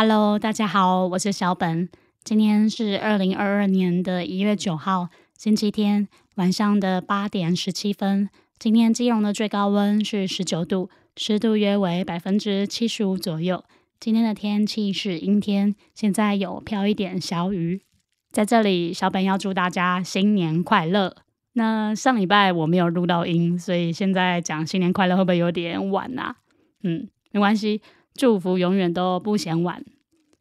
Hello，大家好，我是小本。今天是二零二二年的一月九号，星期天晚上的八点十七分。今天基隆的最高温是十九度，湿度约为百分之七十五左右。今天的天气是阴天，现在有飘一点小雨。在这里，小本要祝大家新年快乐。那上礼拜我没有录到音，所以现在讲新年快乐会不会有点晚啊？嗯，没关系。祝福永远都不嫌晚。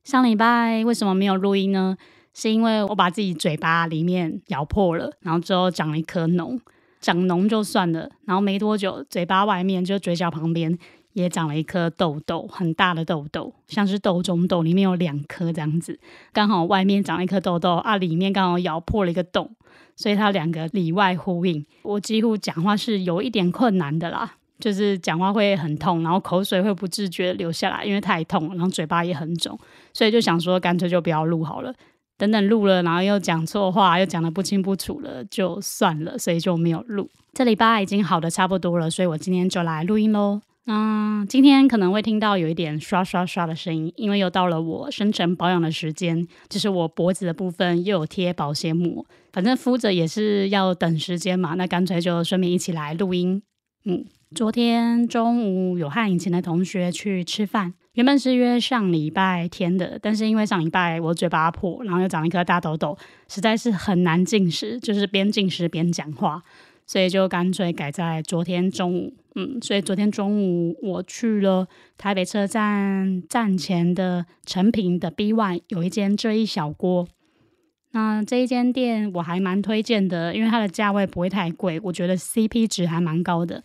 上礼拜为什么没有录音呢？是因为我把自己嘴巴里面咬破了，然后之后长了一颗脓。长脓就算了，然后没多久，嘴巴外面就嘴角旁边也长了一颗痘痘，很大的痘痘，像是痘中痘，里面有两颗这样子。刚好外面长了一颗痘痘啊，里面刚好咬破了一个洞，所以它两个里外呼应。我几乎讲话是有一点困难的啦。就是讲话会很痛，然后口水会不自觉流下来，因为太痛，然后嘴巴也很肿，所以就想说干脆就不要录好了。等等录了，然后又讲错话，又讲的不清不楚了，就算了，所以就没有录。这礼拜已经好的差不多了，所以我今天就来录音喽。嗯，今天可能会听到有一点刷刷刷的声音，因为又到了我深层保养的时间，就是我脖子的部分又有贴保鲜膜，反正敷着也是要等时间嘛，那干脆就顺便一起来录音。嗯。昨天中午有和以前的同学去吃饭，原本是约上礼拜天的，但是因为上礼拜我嘴巴破，然后又长了一颗大痘痘，实在是很难进食，就是边进食边讲话，所以就干脆改在昨天中午。嗯，所以昨天中午我去了台北车站站前的成品的 B One，有一间这一小锅。那这一间店我还蛮推荐的，因为它的价位不会太贵，我觉得 CP 值还蛮高的。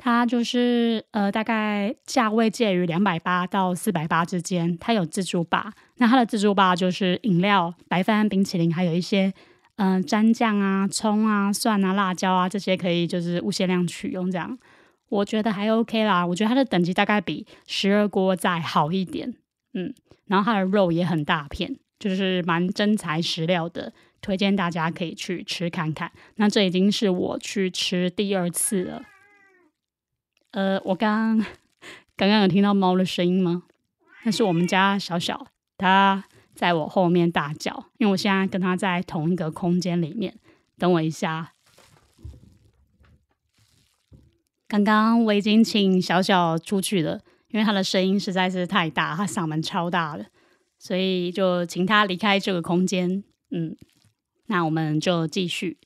它就是呃，大概价位介于两百八到四百八之间。它有自助吧，那它的自助吧就是饮料、白饭、冰淇淋，还有一些嗯蘸酱啊、葱啊、蒜啊、辣椒啊这些可以就是无限量取用。这样我觉得还 OK 啦。我觉得它的等级大概比十二锅再好一点，嗯，然后它的肉也很大片，就是蛮真材实料的，推荐大家可以去吃看看。那这已经是我去吃第二次了。呃，我刚刚刚有听到猫的声音吗？那是我们家小小，它在我后面大叫，因为我现在跟它在同一个空间里面。等我一下，刚刚我已经请小小出去了，因为它的声音实在是太大，它嗓门超大的，所以就请它离开这个空间。嗯，那我们就继续。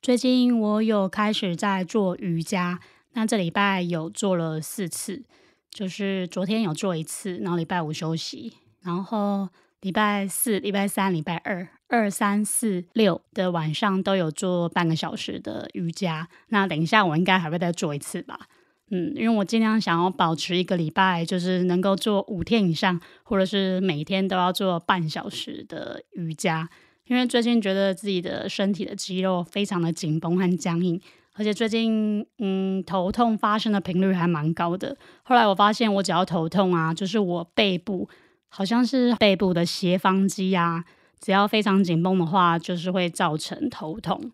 最近我有开始在做瑜伽。那这礼拜有做了四次，就是昨天有做一次，然后礼拜五休息，然后礼拜四、礼拜三、礼拜二、二三四六的晚上都有做半个小时的瑜伽。那等一下我应该还会再做一次吧，嗯，因为我尽量想要保持一个礼拜就是能够做五天以上，或者是每天都要做半小时的瑜伽，因为最近觉得自己的身体的肌肉非常的紧绷和僵硬。而且最近，嗯，头痛发生的频率还蛮高的。后来我发现，我只要头痛啊，就是我背部好像是背部的斜方肌啊，只要非常紧绷的话，就是会造成头痛。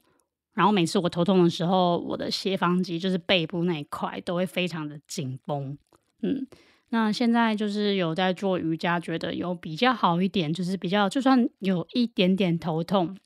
然后每次我头痛的时候，我的斜方肌就是背部那一块都会非常的紧绷。嗯，那现在就是有在做瑜伽，觉得有比较好一点，就是比较就算有一点点头痛，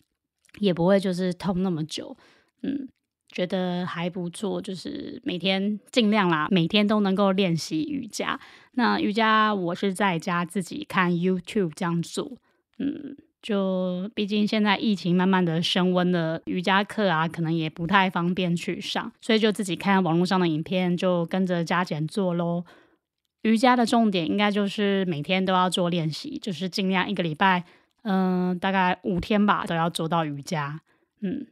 也不会就是痛那么久。嗯。觉得还不错，就是每天尽量啦，每天都能够练习瑜伽。那瑜伽我是在家自己看 YouTube 这样做，嗯，就毕竟现在疫情慢慢的升温了，瑜伽课啊可能也不太方便去上，所以就自己看网络上的影片，就跟着加减做喽。瑜伽的重点应该就是每天都要做练习，就是尽量一个礼拜，嗯，大概五天吧，都要做到瑜伽，嗯。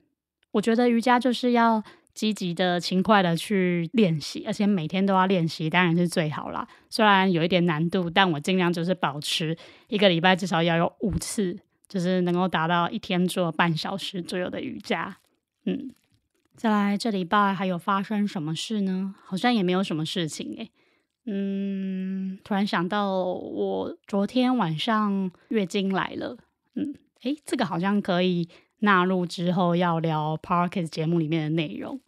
我觉得瑜伽就是要积极的、勤快的去练习，而且每天都要练习，当然是最好啦。虽然有一点难度，但我尽量就是保持一个礼拜至少要有五次，就是能够达到一天做半小时左右的瑜伽。嗯，再来这礼拜还有发生什么事呢？好像也没有什么事情诶。嗯，突然想到我昨天晚上月经来了。嗯，诶，这个好像可以。纳入之后要聊 Parkes 节目里面的内容，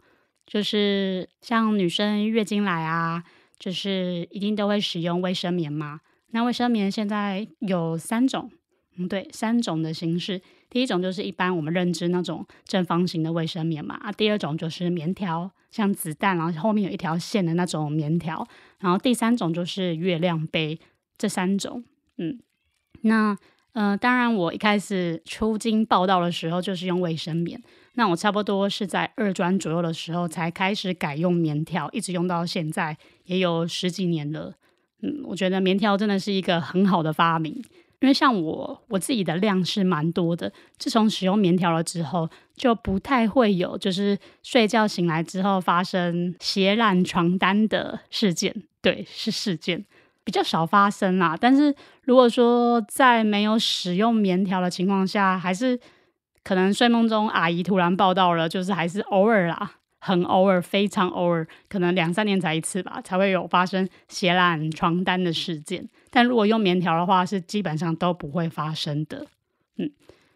就是像女生月经来啊，就是一定都会使用卫生棉嘛。那卫生棉现在有三种，嗯，对，三种的形式。第一种就是一般我们认知那种正方形的卫生棉嘛，啊，第二种就是棉条，像子弹，然后后面有一条线的那种棉条，然后第三种就是月亮杯，这三种，嗯，那，呃，当然我一开始出京报道的时候就是用卫生棉，那我差不多是在二专左右的时候才开始改用棉条，一直用到现在也有十几年了，嗯，我觉得棉条真的是一个很好的发明。因为像我我自己的量是蛮多的，自从使用棉条了之后，就不太会有就是睡觉醒来之后发生血染床单的事件。对，是事件比较少发生啦。但是如果说在没有使用棉条的情况下，还是可能睡梦中阿姨突然报道了，就是还是偶尔啦。很偶尔，非常偶尔，可能两三年才一次吧，才会有发生血染床单的事件。但如果用棉条的话，是基本上都不会发生的。嗯，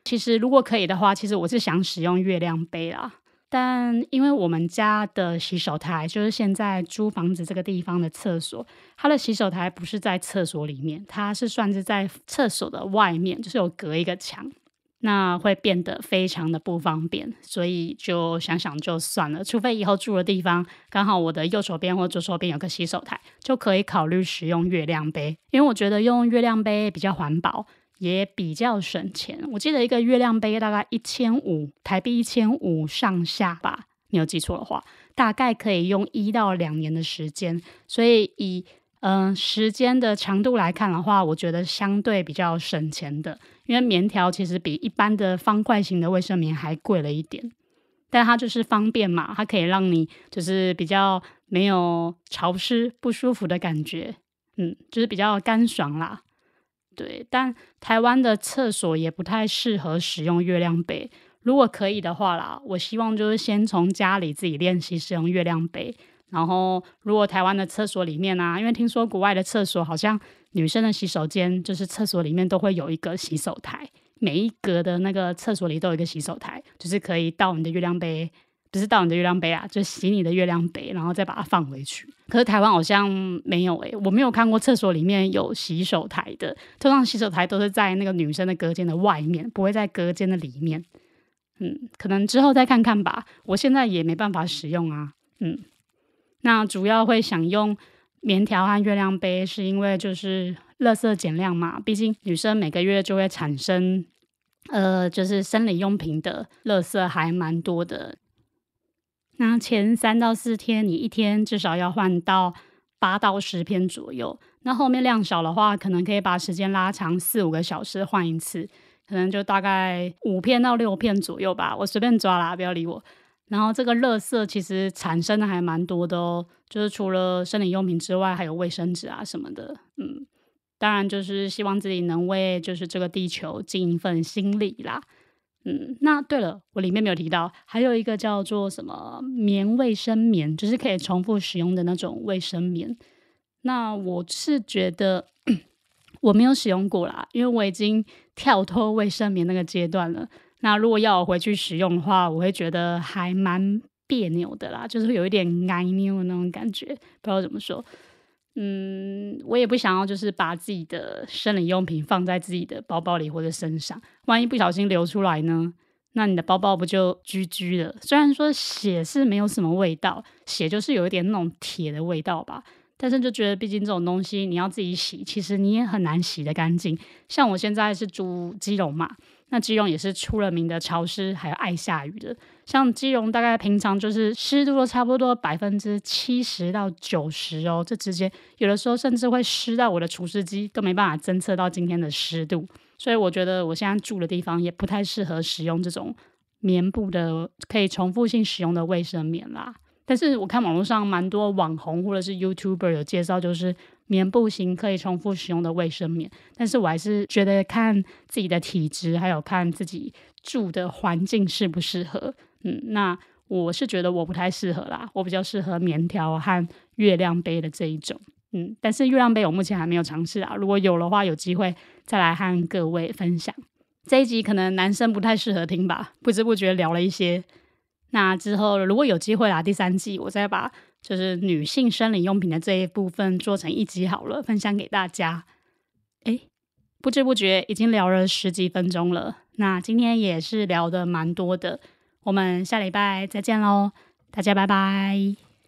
其实如果可以的话，其实我是想使用月亮杯啦。但因为我们家的洗手台，就是现在租房子这个地方的厕所，它的洗手台不是在厕所里面，它是算是在厕所的外面，就是有隔一个墙。那会变得非常的不方便，所以就想想就算了。除非以后住的地方刚好我的右手边或左手边有个洗手台，就可以考虑使用月亮杯。因为我觉得用月亮杯比较环保，也比较省钱。我记得一个月亮杯大概一千五台币，一千五上下吧，没有记错的话，大概可以用一到两年的时间。所以以嗯时间的长度来看的话，我觉得相对比较省钱的。因为棉条其实比一般的方块型的卫生棉还贵了一点，但它就是方便嘛，它可以让你就是比较没有潮湿不舒服的感觉，嗯，就是比较干爽啦。对，但台湾的厕所也不太适合使用月亮杯。如果可以的话啦，我希望就是先从家里自己练习使用月亮杯。然后，如果台湾的厕所里面啊，因为听说国外的厕所好像女生的洗手间就是厕所里面都会有一个洗手台，每一格的那个厕所里都有一个洗手台，就是可以倒你的月亮杯，不是倒你的月亮杯啊，就洗你的月亮杯，然后再把它放回去。可是台湾好像没有诶，我没有看过厕所里面有洗手台的，通常洗手台都是在那个女生的隔间的外面，不会在隔间的里面。嗯，可能之后再看看吧，我现在也没办法使用啊，嗯。那主要会想用棉条和月亮杯，是因为就是垃圾减量嘛。毕竟女生每个月就会产生，呃，就是生理用品的垃圾还蛮多的。那前三到四天，你一天至少要换到八到十片左右。那后面量少的话，可能可以把时间拉长四五个小时换一次，可能就大概五片到六片左右吧。我随便抓啦，不要理我。然后这个垃圾其实产生的还蛮多的哦，就是除了生理用品之外，还有卫生纸啊什么的。嗯，当然就是希望自己能为就是这个地球尽一份心力啦。嗯，那对了，我里面没有提到，还有一个叫做什么棉卫生棉，就是可以重复使用的那种卫生棉。那我是觉得我没有使用过啦，因为我已经跳脱卫生棉那个阶段了。那如果要我回去使用的话，我会觉得还蛮别扭的啦，就是有一点爱扭的那种感觉，不知道怎么说。嗯，我也不想要就是把自己的生理用品放在自己的包包里或者身上，万一不小心流出来呢？那你的包包不就居居了？虽然说血是没有什么味道，血就是有一点那种铁的味道吧，但是就觉得毕竟这种东西你要自己洗，其实你也很难洗得干净。像我现在是住基隆嘛。那基隆也是出了名的潮湿，还有爱下雨的。像基隆大概平常就是湿度都差不多百分之七十到九十哦，这之间有的时候甚至会湿到我的除湿机都没办法侦测到今天的湿度。所以我觉得我现在住的地方也不太适合使用这种棉布的可以重复性使用的卫生棉啦。但是我看网络上蛮多网红或者是 YouTuber 有介绍，就是。棉布型可以重复使用的卫生棉，但是我还是觉得看自己的体质，还有看自己住的环境适不适合。嗯，那我是觉得我不太适合啦，我比较适合棉条和月亮杯的这一种。嗯，但是月亮杯我目前还没有尝试啊，如果有的话，有机会再来和各位分享。这一集可能男生不太适合听吧，不知不觉聊了一些。那之后如果有机会啦，第三季我再把。就是女性生理用品的这一部分做成一集好了，分享给大家。哎，不知不觉已经聊了十几分钟了。那今天也是聊的蛮多的，我们下礼拜再见喽，大家拜拜。